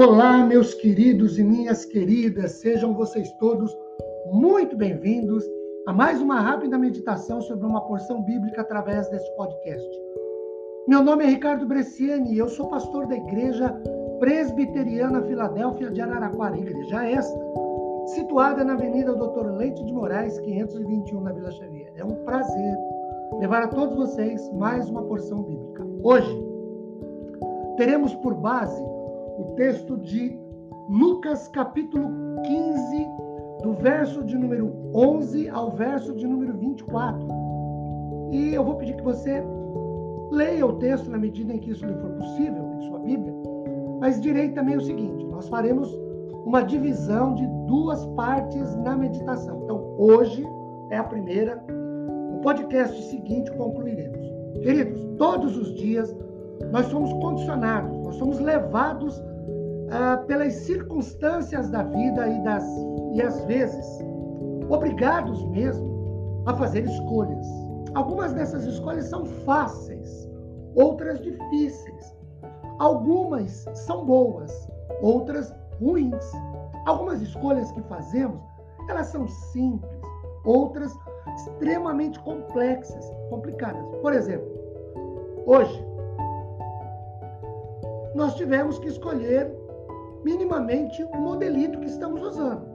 Olá, meus queridos e minhas queridas, sejam vocês todos muito bem-vindos a mais uma rápida meditação sobre uma porção bíblica através deste podcast. Meu nome é Ricardo Bresciani e eu sou pastor da Igreja Presbiteriana Filadélfia de Araraquara, igreja esta, situada na Avenida Doutor Leite de Moraes, 521, na Vila Xavier. É um prazer levar a todos vocês mais uma porção bíblica. Hoje, teremos por base o texto de Lucas, capítulo 15, do verso de número 11 ao verso de número 24. E eu vou pedir que você leia o texto na medida em que isso lhe for possível, em sua Bíblia. Mas direi também o seguinte: nós faremos uma divisão de duas partes na meditação. Então, hoje é a primeira, no podcast seguinte concluiremos. Queridos, todos os dias nós somos condicionados, nós somos levados ah, pelas circunstâncias da vida e, das, e às vezes obrigados mesmo a fazer escolhas. Algumas dessas escolhas são fáceis, outras difíceis. Algumas são boas, outras ruins. Algumas escolhas que fazemos, elas são simples, outras extremamente complexas, complicadas. Por exemplo, hoje nós tivemos que escolher minimamente o modelito que estamos usando.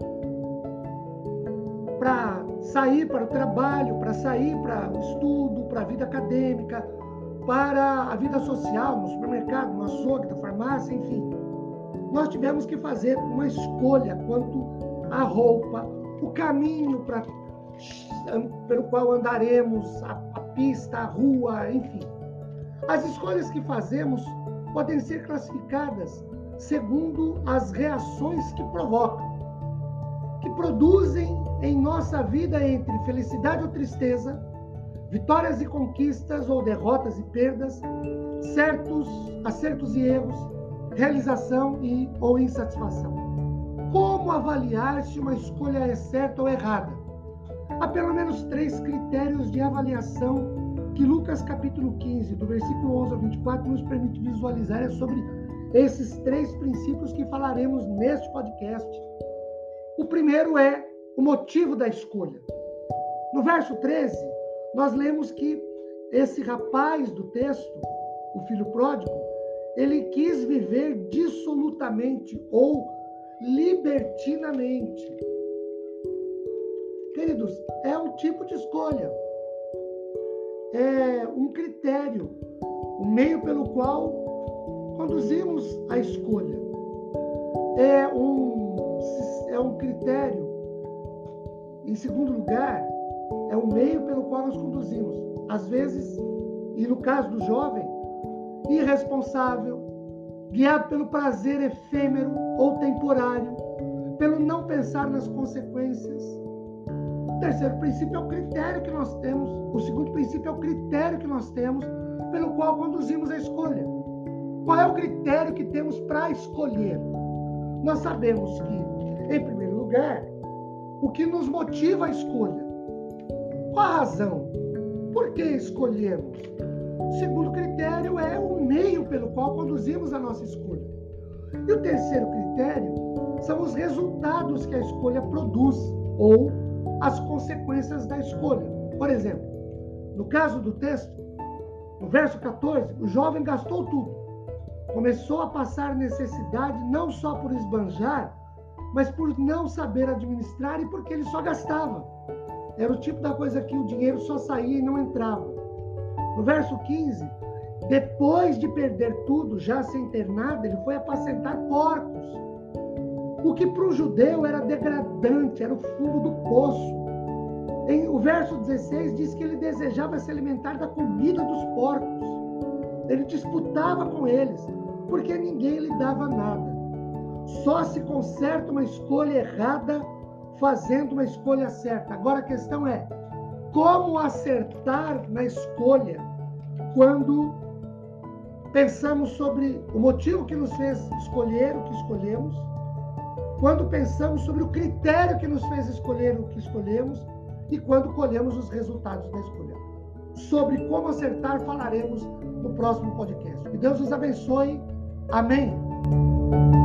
Para sair para o trabalho, para sair para o estudo, para a vida acadêmica, para a vida social, no supermercado, no açougue, na farmácia, enfim. Nós tivemos que fazer uma escolha quanto à roupa, o caminho para pelo qual andaremos, a, a pista, a rua, enfim. As escolhas que fazemos podem ser classificadas segundo as reações que provocam, que produzem em nossa vida entre felicidade ou tristeza, vitórias e conquistas ou derrotas e perdas, certos acertos e erros, realização e ou insatisfação. Como avaliar se uma escolha é certa ou errada? Há pelo menos três critérios de avaliação que Lucas capítulo 15, do versículo 11 ao 24, nos permite visualizar é sobre esses três princípios que falaremos neste podcast. O primeiro é o motivo da escolha. No verso 13, nós lemos que esse rapaz do texto, o filho pródigo, ele quis viver dissolutamente ou libertinamente. Queridos, é um tipo de escolha, é um critério, o um meio pelo qual conduzimos a escolha. É um, é um critério. Em segundo lugar, é o meio pelo qual nós conduzimos. Às vezes, e no caso do jovem, irresponsável, guiado pelo prazer efêmero ou temporário, pelo não pensar nas consequências. O terceiro princípio é o critério que nós temos. O segundo princípio é o critério que nós temos pelo qual conduzimos a escolha. Qual é o critério que temos para escolher? Nós sabemos que, em primeiro lugar, o que nos motiva a escolha. Qual a razão? Por que escolhemos? O segundo critério é o meio pelo qual conduzimos a nossa escolha. E o terceiro critério são os resultados que a escolha produz ou as consequências da escolha. Por exemplo, no caso do texto, no verso 14, o jovem gastou tudo Começou a passar necessidade não só por esbanjar, mas por não saber administrar e porque ele só gastava. Era o tipo da coisa que o dinheiro só saía e não entrava. No verso 15, depois de perder tudo, já sem ter nada, ele foi apacentar porcos. O que para o judeu era degradante, era o fundo do poço. Em, o verso 16 diz que ele desejava se alimentar da comida dos porcos. Ele disputava com eles porque ninguém lhe dava nada. Só se conserta uma escolha errada fazendo uma escolha certa. Agora a questão é como acertar na escolha quando pensamos sobre o motivo que nos fez escolher o que escolhemos, quando pensamos sobre o critério que nos fez escolher o que escolhemos e quando colhemos os resultados da escolha. Sobre como acertar falaremos no próximo podcast. Que Deus nos abençoe Amém.